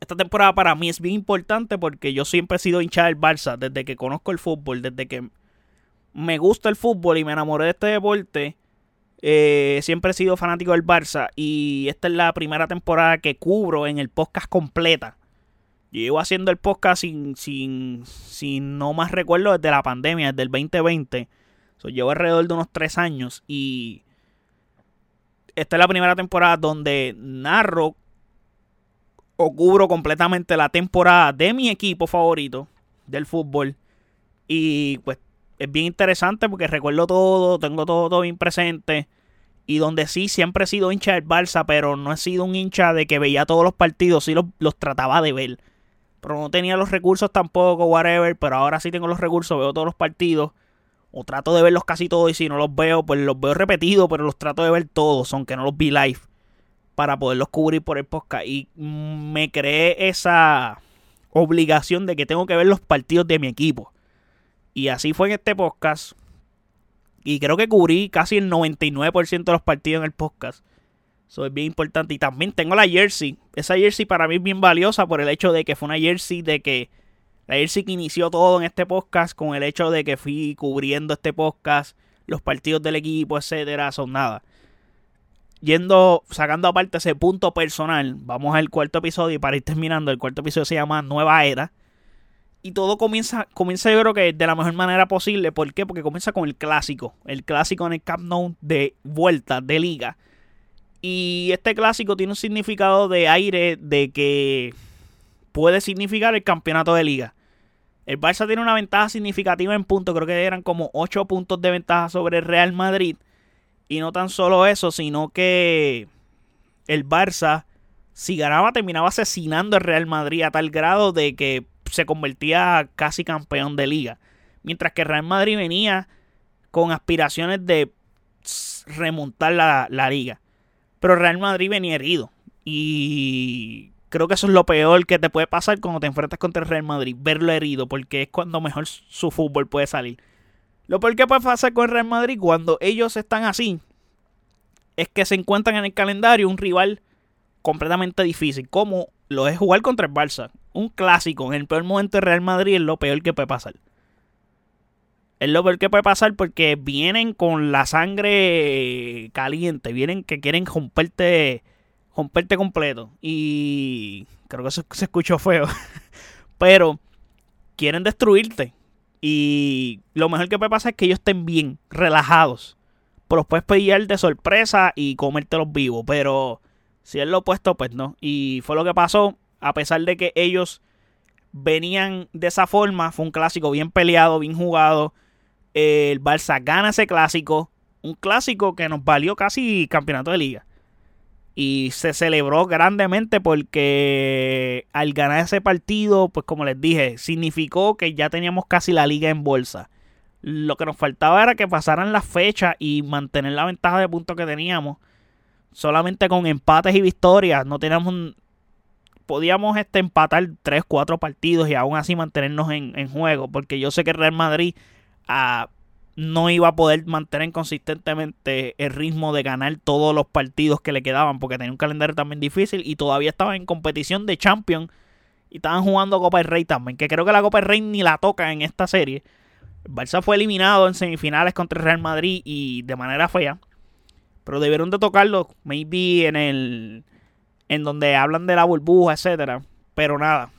esta temporada para mí es bien importante porque yo siempre he sido hincha del Barça desde que conozco el fútbol, desde que me gusta el fútbol y me enamoré de este deporte. Eh, siempre he sido fanático del Barça y esta es la primera temporada que cubro en el podcast completa. Llevo haciendo el podcast sin, sin, sin no más recuerdo desde la pandemia, desde el 2020. llevo alrededor de unos tres años y esta es la primera temporada donde narro o cubro completamente la temporada de mi equipo favorito del fútbol. Y pues es bien interesante porque recuerdo todo, tengo todo, todo bien presente. Y donde sí, siempre he sido hincha del Barça, pero no he sido un hincha de que veía todos los partidos, sí los, trataba de ver. Pero no tenía los recursos tampoco, whatever. Pero ahora sí tengo los recursos, veo todos los partidos. O trato de verlos casi todos y si no los veo, pues los veo repetidos, pero los trato de ver todos, aunque no los vi live. Para poderlos cubrir por el podcast. Y me creé esa obligación de que tengo que ver los partidos de mi equipo. Y así fue en este podcast. Y creo que cubrí casi el 99% de los partidos en el podcast. Eso es bien importante. Y también tengo la jersey. Esa jersey para mí es bien valiosa por el hecho de que fue una jersey de que... La jersey que inició todo en este podcast con el hecho de que fui cubriendo este podcast, los partidos del equipo, etcétera, son nada. Yendo, sacando aparte ese punto personal, vamos al cuarto episodio y para ir terminando, el cuarto episodio se llama Nueva Era y todo comienza, comienza yo creo que de la mejor manera posible. ¿Por qué? Porque comienza con el clásico. El clásico en el Camp Nou de vuelta, de liga. Y este clásico tiene un significado de aire de que puede significar el campeonato de liga. El Barça tiene una ventaja significativa en puntos. Creo que eran como 8 puntos de ventaja sobre el Real Madrid. Y no tan solo eso, sino que el Barça si ganaba terminaba asesinando al Real Madrid a tal grado de que se convertía casi campeón de liga. Mientras que Real Madrid venía con aspiraciones de remontar la, la liga. Pero Real Madrid venía herido. Y creo que eso es lo peor que te puede pasar cuando te enfrentas contra el Real Madrid. Verlo herido, porque es cuando mejor su fútbol puede salir. Lo peor que puede pasar con el Real Madrid cuando ellos están así es que se encuentran en el calendario un rival completamente difícil, como lo es jugar contra el Barça. Un clásico en el peor momento de Real Madrid es lo peor que puede pasar. Es lo peor que puede pasar porque vienen con la sangre caliente, vienen que quieren romperte, romperte completo. Y creo que eso se escuchó feo. Pero quieren destruirte. Y lo mejor que puede pasar es que ellos estén bien, relajados. Pues los puedes pillar de sorpresa y comértelos vivos. Pero si es lo opuesto, pues no. Y fue lo que pasó. A pesar de que ellos venían de esa forma, fue un clásico bien peleado, bien jugado. El Barça gana ese clásico. Un clásico que nos valió casi campeonato de liga. Y se celebró grandemente porque al ganar ese partido, pues como les dije, significó que ya teníamos casi la liga en bolsa. Lo que nos faltaba era que pasaran las fechas y mantener la ventaja de puntos que teníamos. Solamente con empates y victorias. No teníamos. Podíamos este, empatar 3, 4 partidos y aún así mantenernos en, en juego. Porque yo sé que Real Madrid ah, no iba a poder mantener consistentemente el ritmo de ganar todos los partidos que le quedaban, porque tenía un calendario también difícil y todavía estaba en competición de Champions y estaban jugando Copa del Rey también, que creo que la Copa del Rey ni la toca en esta serie. Barça fue eliminado en semifinales contra el Real Madrid y de manera fea, pero debieron de tocarlo, maybe en el en donde hablan de la burbuja, etcétera, pero nada.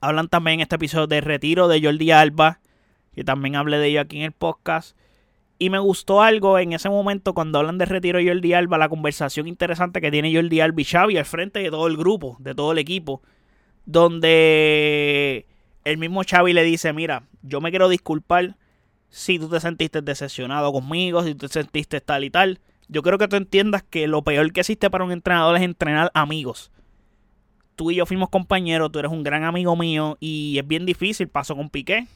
Hablan también en este episodio de retiro de Jordi Alba que también hablé de ello aquí en el podcast. Y me gustó algo en ese momento cuando hablan de retiro de Jordi Alba, la conversación interesante que tiene Jordi Alba y Xavi al frente de todo el grupo, de todo el equipo, donde el mismo Xavi le dice, mira, yo me quiero disculpar si tú te sentiste decepcionado conmigo, si tú te sentiste tal y tal. Yo creo que tú entiendas que lo peor que existe para un entrenador es entrenar amigos. Tú y yo fuimos compañeros, tú eres un gran amigo mío y es bien difícil, pasó con Piqué,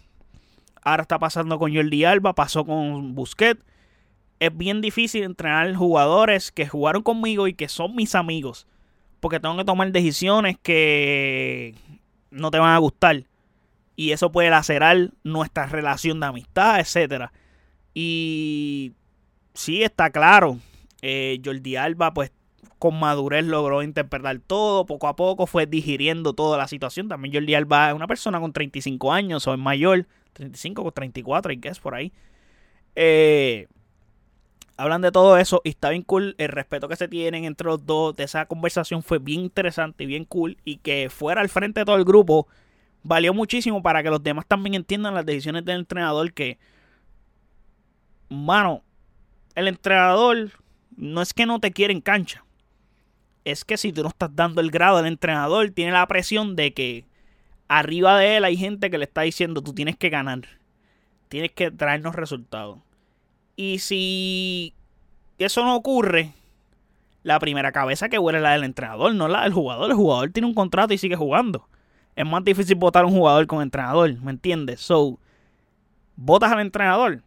Ahora está pasando con Jordi Alba, pasó con Busquets. Es bien difícil entrenar jugadores que jugaron conmigo y que son mis amigos. Porque tengo que tomar decisiones que no te van a gustar. Y eso puede lacerar nuestra relación de amistad, etc. Y sí, está claro. Eh, Jordi Alba, pues con madurez logró interpretar todo. Poco a poco fue digiriendo toda la situación. También Jordi Alba es una persona con 35 años o es mayor. 35 o 34, y que es por ahí. Eh, hablan de todo eso y está bien cool. El respeto que se tienen entre los dos de esa conversación fue bien interesante y bien cool. Y que fuera al frente de todo el grupo valió muchísimo para que los demás también entiendan las decisiones del entrenador. Que, mano, el entrenador no es que no te quiere en cancha. Es que si tú no estás dando el grado, el entrenador tiene la presión de que arriba de él hay gente que le está diciendo, tú tienes que ganar, tienes que traernos resultados. Y si eso no ocurre, la primera cabeza que huele es la del entrenador, no la del jugador. El jugador tiene un contrato y sigue jugando. Es más difícil votar a un jugador con entrenador, ¿me entiendes? So, votas al entrenador.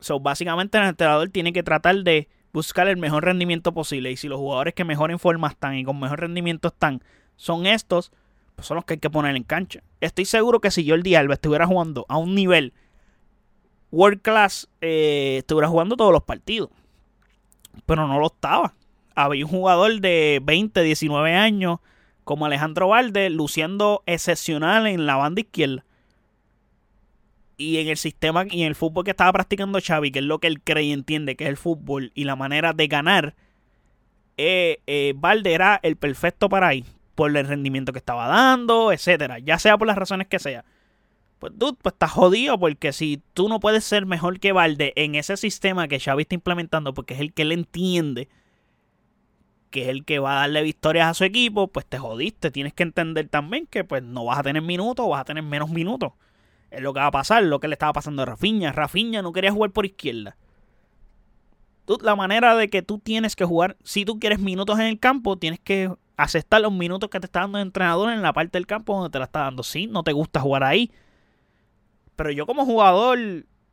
So, básicamente el entrenador tiene que tratar de buscar el mejor rendimiento posible. Y si los jugadores que mejor en forma están y con mejor rendimiento están son estos, pues son los que hay que poner en cancha. Estoy seguro que si Jordi Alba estuviera jugando a un nivel world class, eh, estuviera jugando todos los partidos. Pero no lo estaba. Había un jugador de 20, 19 años como Alejandro Valde luciendo excepcional en la banda izquierda. Y en el sistema y en el fútbol que estaba practicando Xavi, que es lo que él cree y entiende que es el fútbol y la manera de ganar, eh, eh, Valde era el perfecto para ahí por el rendimiento que estaba dando, etcétera, ya sea por las razones que sea. Pues tú pues estás jodido porque si tú no puedes ser mejor que Valde en ese sistema que Xavi está implementando porque es el que él entiende que es el que va a darle victorias a su equipo, pues te jodiste. Tienes que entender también que pues no vas a tener minutos vas a tener menos minutos. Es lo que va a pasar, lo que le estaba pasando a Rafinha. Rafinha no quería jugar por izquierda. La manera de que tú tienes que jugar, si tú quieres minutos en el campo, tienes que aceptar los minutos que te está dando el entrenador en la parte del campo donde te la está dando. Sí, no te gusta jugar ahí. Pero yo como jugador,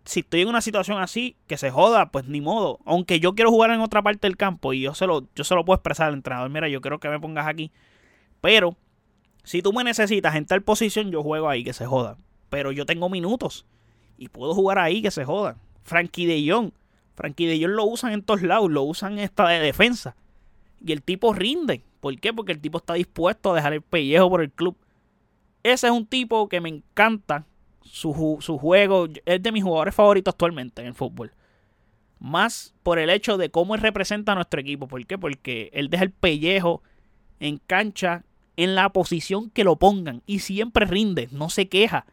si estoy en una situación así, que se joda, pues ni modo. Aunque yo quiero jugar en otra parte del campo y yo se lo, yo se lo puedo expresar al entrenador. Mira, yo quiero que me pongas aquí. Pero si tú me necesitas en tal posición, yo juego ahí, que se joda. Pero yo tengo minutos y puedo jugar ahí, que se joda. Frankie de Jong. Frankie de Jong lo usan en todos lados, lo usan esta de defensa. Y el tipo rinde. ¿Por qué? Porque el tipo está dispuesto a dejar el pellejo por el club. Ese es un tipo que me encanta. Su, su juego es de mis jugadores favoritos actualmente en el fútbol. Más por el hecho de cómo él representa a nuestro equipo. ¿Por qué? Porque él deja el pellejo en cancha en la posición que lo pongan y siempre rinde, no se queja.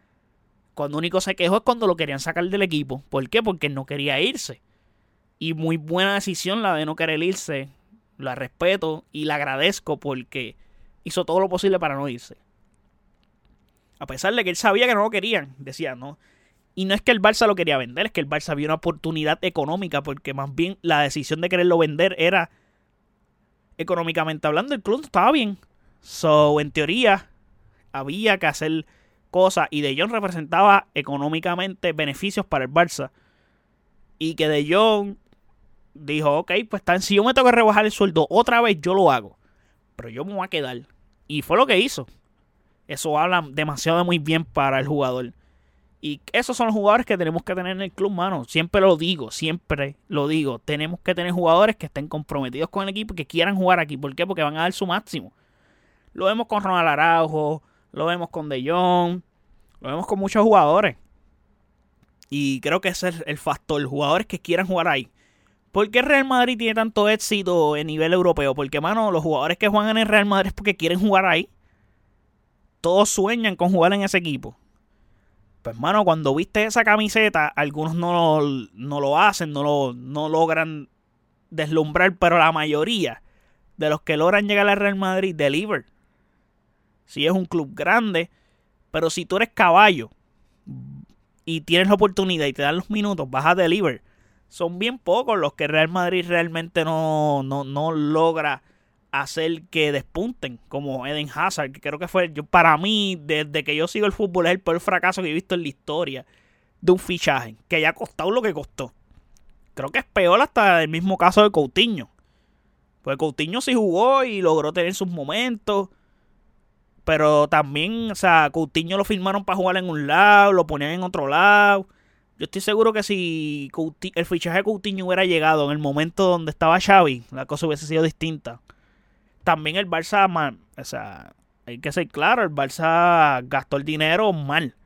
Cuando único se quejó es cuando lo querían sacar del equipo. ¿Por qué? Porque no quería irse. Y muy buena decisión la de no querer irse. La respeto y la agradezco porque hizo todo lo posible para no irse. A pesar de que él sabía que no lo querían, decía, no. Y no es que el Barça lo quería vender, es que el Barça vio una oportunidad económica, porque más bien la decisión de quererlo vender era económicamente hablando, el club estaba bien. So, en teoría, había que hacer cosas y De Jong representaba económicamente beneficios para el Barça. Y que De Jong dijo, ok, pues está, si yo me tengo que rebajar el sueldo otra vez, yo lo hago. Pero yo me voy a quedar. Y fue lo que hizo. Eso habla demasiado muy bien para el jugador. Y esos son los jugadores que tenemos que tener en el club, mano. Siempre lo digo, siempre lo digo. Tenemos que tener jugadores que estén comprometidos con el equipo y que quieran jugar aquí. ¿Por qué? Porque van a dar su máximo. Lo vemos con Ronald Araujo, lo vemos con De Jong, lo vemos con muchos jugadores. Y creo que ese es el factor, jugadores que quieran jugar ahí. ¿Por qué Real Madrid tiene tanto éxito en nivel europeo? Porque, mano, los jugadores que juegan en Real Madrid es porque quieren jugar ahí. Todos sueñan con jugar en ese equipo. Pues, mano, cuando viste esa camiseta, algunos no no lo hacen, no, lo, no logran deslumbrar, pero la mayoría de los que logran llegar al Real Madrid deliver. Si es un club grande, pero si tú eres caballo y tienes la oportunidad y te dan los minutos, vas a deliver. Son bien pocos los que Real Madrid realmente no, no, no logra hacer que despunten, como Eden Hazard, que creo que fue, yo, para mí, desde que yo sigo el fútbol, es el peor fracaso que he visto en la historia de un fichaje, que haya costado lo que costó. Creo que es peor hasta el mismo caso de Coutinho. Pues Coutinho sí jugó y logró tener sus momentos. Pero también, o sea, Coutinho lo firmaron para jugar en un lado, lo ponían en otro lado. Yo estoy seguro que si el fichaje de Coutinho hubiera llegado en el momento donde estaba Xavi, la cosa hubiese sido distinta también el Barça, o sea, hay que ser claro, el Barça gastó el dinero mal.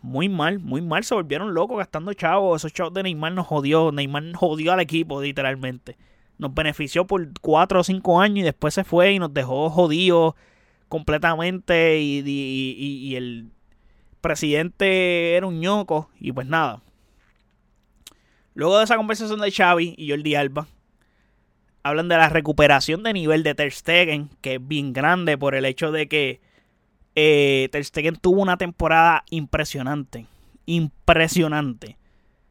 Muy mal, muy mal. Se volvieron locos gastando chavos. Esos chavos de Neymar nos jodió. Neymar jodió al equipo, literalmente. Nos benefició por cuatro o cinco años y después se fue y nos dejó jodidos completamente. Y, el presidente era un ñoco. Y pues nada. Luego de esa conversación de Xavi y Jordi Alba, hablan de la recuperación de nivel de Ter Stegen, que es bien grande por el hecho de que eh, Ter Stegen tuvo una temporada impresionante, impresionante,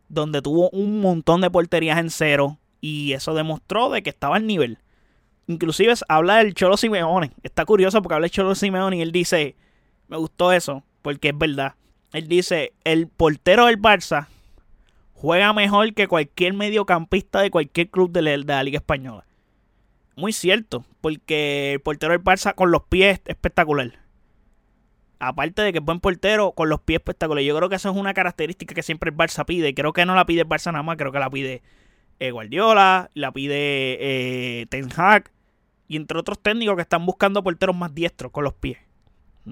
donde tuvo un montón de porterías en cero y eso demostró de que estaba al nivel. Inclusive habla del Cholo Simeone. Está curioso porque habla del Cholo Simeone y él dice, me gustó eso, porque es verdad. Él dice, el portero del Barça juega mejor que cualquier mediocampista de cualquier club de la, Liga Española. Muy cierto, porque el portero del Barça con los pies espectacular. Aparte de que es buen portero, con los pies espectacular. Yo creo que eso es una característica que siempre el Barça pide. Creo que no la pide el Barça nada más, creo que la pide eh, Guardiola, la pide eh, Ten Hag y entre otros técnicos que están buscando porteros más diestros con los pies.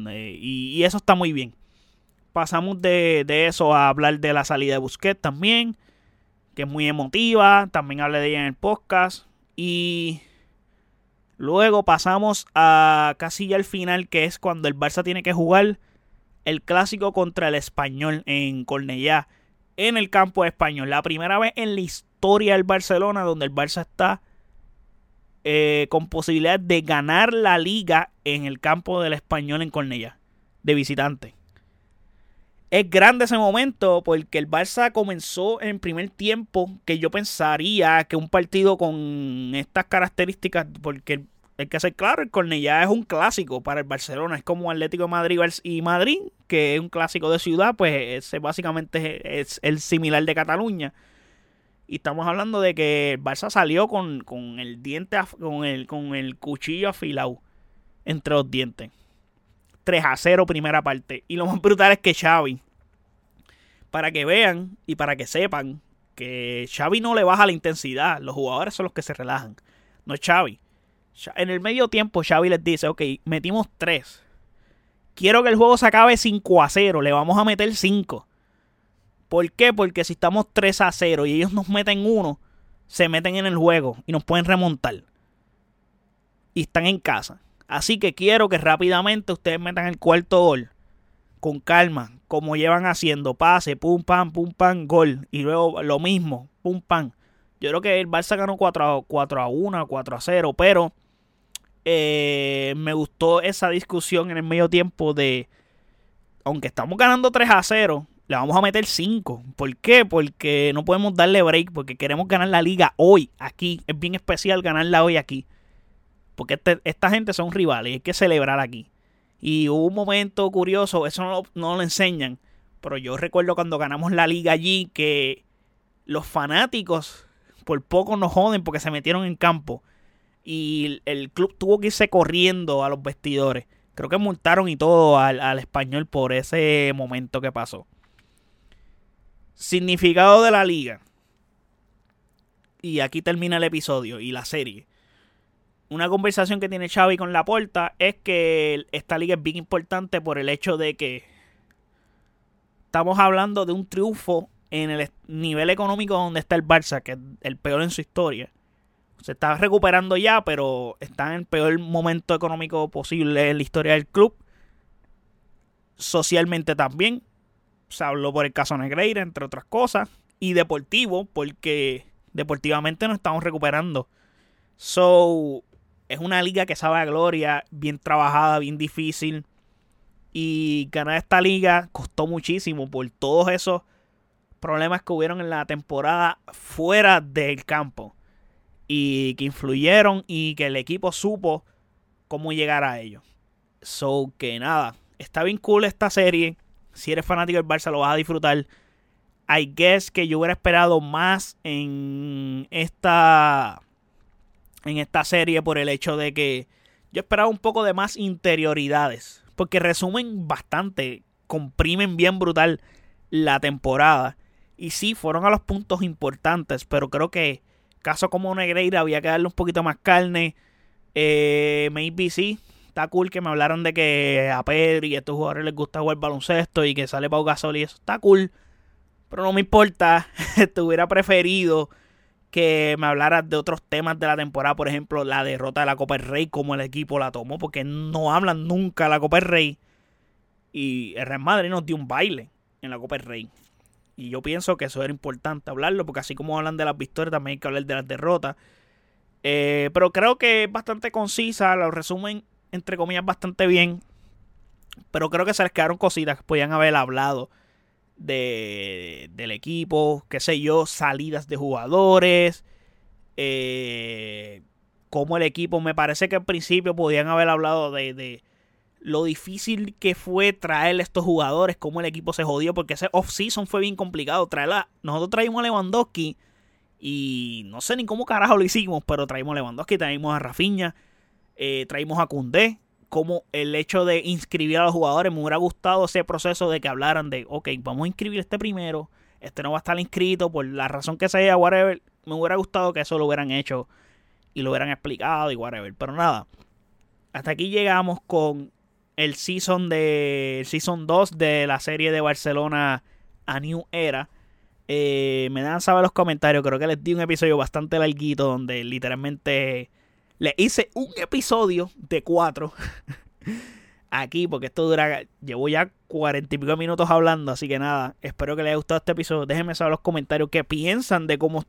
Eh, y eso está muy bien pasamos de, eso a hablar de la salida de Busquets también, que es muy emotiva, también hablé de ella en el podcast. Y luego pasamos a casi ya el final, que es cuando el Barça tiene que jugar el clásico contra el español en Cornellá, en el campo español. La primera vez en la historia del Barcelona donde el Barça está eh, con posibilidad de ganar la liga en el campo del español en Cornellá, de visitante es grande ese momento porque el Barça comenzó en primer tiempo que yo pensaría que un partido con estas características, porque hay que ser claro, el Cornellá es un clásico para el Barcelona. Es como Atlético de Madrid y Madrid, que es un clásico de ciudad, pues ese básicamente es el similar de Cataluña. Y estamos hablando de que Barça salió con, con el diente, con el, con el cuchillo afilado entre los dientes. 3 a 0 primera parte. Y lo más brutal es que Xavi, para que vean y para que sepan que Xavi no le baja la intensidad, los jugadores son los que se relajan, no es Xavi. En el medio tiempo Xavi les dice, ok, metimos 3. Quiero que el juego se acabe 5 a 0, le vamos a meter 5. ¿Por qué? Porque si estamos 3 a 0 y ellos nos meten 1, se meten en el juego y nos pueden remontar. Y están en casa. Así que quiero que rápidamente ustedes metan el cuarto gol. Con calma, como llevan haciendo. Pase, pum, pam, pum, pam, gol. Y luego lo mismo, pum, pam. Yo creo que el Barça ganó 4 a, 4 a 1, 4 a 0. Pero eh, me gustó esa discusión en el medio tiempo de. Aunque estamos ganando 3 a 0, le vamos a meter 5. ¿Por qué? Porque no podemos darle break, porque queremos ganar la liga hoy, aquí. Es bien especial ganarla hoy aquí. Porque este, esta gente son rivales y hay que celebrar aquí. Y hubo un momento curioso, eso no, no lo enseñan, pero yo recuerdo cuando ganamos la liga allí que los fanáticos por poco nos joden porque se metieron en campo. Y el club tuvo que irse corriendo a los vestidores. Creo que multaron y todo al, al español por ese momento que pasó. Significado de la liga. Y aquí termina el episodio y la serie una conversación que tiene Xavi con la porta es que esta liga es bien importante por el hecho de que estamos hablando de un triunfo en el nivel económico donde está el Barça, que es el peor en su historia. Se está recuperando ya, pero está en el peor momento económico posible en la historia del club. Socialmente también. Se habló por el caso Negreira, entre otras cosas. Y deportivo, porque deportivamente nos estamos recuperando. So, es una liga que sabe a gloria, bien trabajada, bien difícil. Y ganar esta liga costó muchísimo por todos esos problemas que hubieron en la temporada fuera del campo. Y que influyeron y que el equipo supo cómo llegar a ellos. So que nada, está bien cool esta serie. Si eres fanático del Barça lo vas a disfrutar. I guess que yo hubiera esperado más en esta en esta serie por el hecho de que yo esperaba un poco de más interioridades. Porque resumen bastante, comprimen bien brutal la temporada. Y sí, fueron a los puntos importantes, pero creo que caso como Negreira había que darle un poquito más carne. Eh, maybe sí, está cool que me hablaron de que a Pedri y a estos jugadores les gusta jugar baloncesto y que sale Pau Gasol y eso está cool. Pero no me importa, te hubiera preferido que me hablaras de otros temas de la temporada, por ejemplo, la derrota de la Copa del Rey, cómo el equipo la tomó, porque no hablan nunca de la Copa del Rey. Y el Real Madrid nos dio un baile en la Copa del Rey. Y yo pienso que eso era importante hablarlo, porque así como hablan de las victorias, también hay que hablar de las derrotas. Eh, pero creo que es bastante concisa, lo resumen entre comillas bastante bien. Pero creo que se les quedaron cositas que podían haber hablado de, del equipo, qué sé yo, salidas de jugadores, eh, como el equipo, me parece que al principio podían haber hablado de, de lo difícil que fue traer estos jugadores, cómo el equipo se jodió, porque ese off-season fue bien complicado. Traerla, nosotros traímos a Lewandowski y no sé ni cómo carajo lo hicimos, pero traímos a Lewandowski, traímos a Rafinha, eh, traímos a Cundé, como el hecho de inscribir a los jugadores. Me hubiera gustado ese proceso de que hablaran de, ok, vamos a inscribir este primero, este no va a estar inscrito por la razón que sea, whatever. Me hubiera gustado que eso lo hubieran hecho y lo hubieran explicado y whatever. Pero nada, hasta aquí llegamos con el season de el season 2 de la serie de Barcelona a New Era. Eh, me dan saber los comentarios. Creo que les di un episodio bastante larguito donde literalmente le hice un episodio de cuatro aquí, porque esto dura. Llevo ya cuarenta y pico minutos hablando, así que nada. Espero que les haya gustado este episodio. Déjenme saber en los comentarios qué piensan de cómo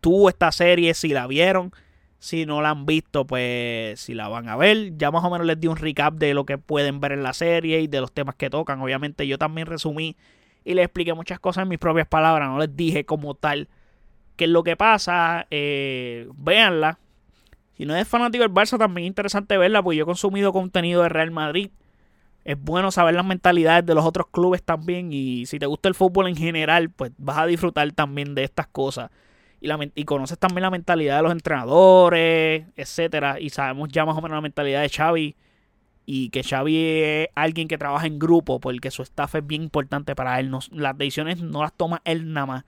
tuvo esta serie, si la vieron. Si no la han visto, pues si la van a ver. Ya más o menos les di un recap de lo que pueden ver en la serie y de los temas que tocan. Obviamente yo también resumí y les expliqué muchas cosas en mis propias palabras. No les dije como tal qué es lo que pasa. Eh, véanla Si no eres fanático del Barça, también es interesante verla, porque yo he consumido contenido de Real Madrid. Es bueno saber las mentalidades de los otros clubes también. Y si te gusta el fútbol en general, pues vas a disfrutar también de estas cosas. Y, la, y conoces también la mentalidad de los entrenadores, etcétera. Y sabemos ya más o menos la mentalidad de Xavi. Y que Xavi es alguien que trabaja en grupo, porque su staff es bien importante para él. las decisiones no las toma él nada más.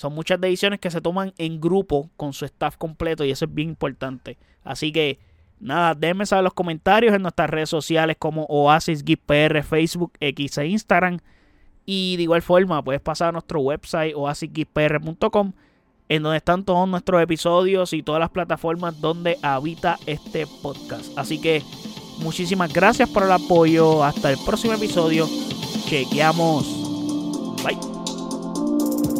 Son muchas decisiones que se toman en grupo con su staff completo y eso es bien importante. Así que nada, déjenme saber los comentarios en nuestras redes sociales como Oasis PR, Facebook, X e Instagram. Y de igual forma, puedes pasar a nuestro website oasisgpr.com en donde están todos nuestros episodios y todas las plataformas donde habita este podcast. Así que muchísimas gracias por el apoyo. Hasta el próximo episodio. Chequeamos. Bye.